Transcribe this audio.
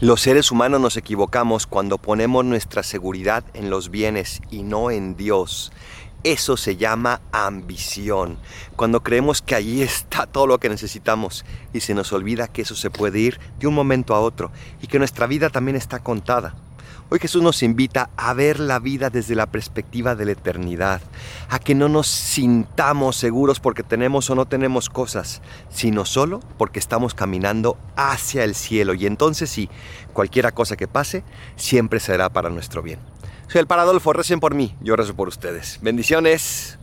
Los seres humanos nos equivocamos cuando ponemos nuestra seguridad en los bienes y no en Dios. Eso se llama ambición. Cuando creemos que allí está todo lo que necesitamos y se nos olvida que eso se puede ir de un momento a otro y que nuestra vida también está contada. Hoy Jesús nos invita a ver la vida desde la perspectiva de la eternidad, a que no nos sintamos seguros porque tenemos o no tenemos cosas, sino solo porque estamos caminando hacia el cielo y entonces sí, cualquiera cosa que pase siempre será para nuestro bien. Soy el Paradolfo, recen por mí, yo rezo por ustedes. Bendiciones.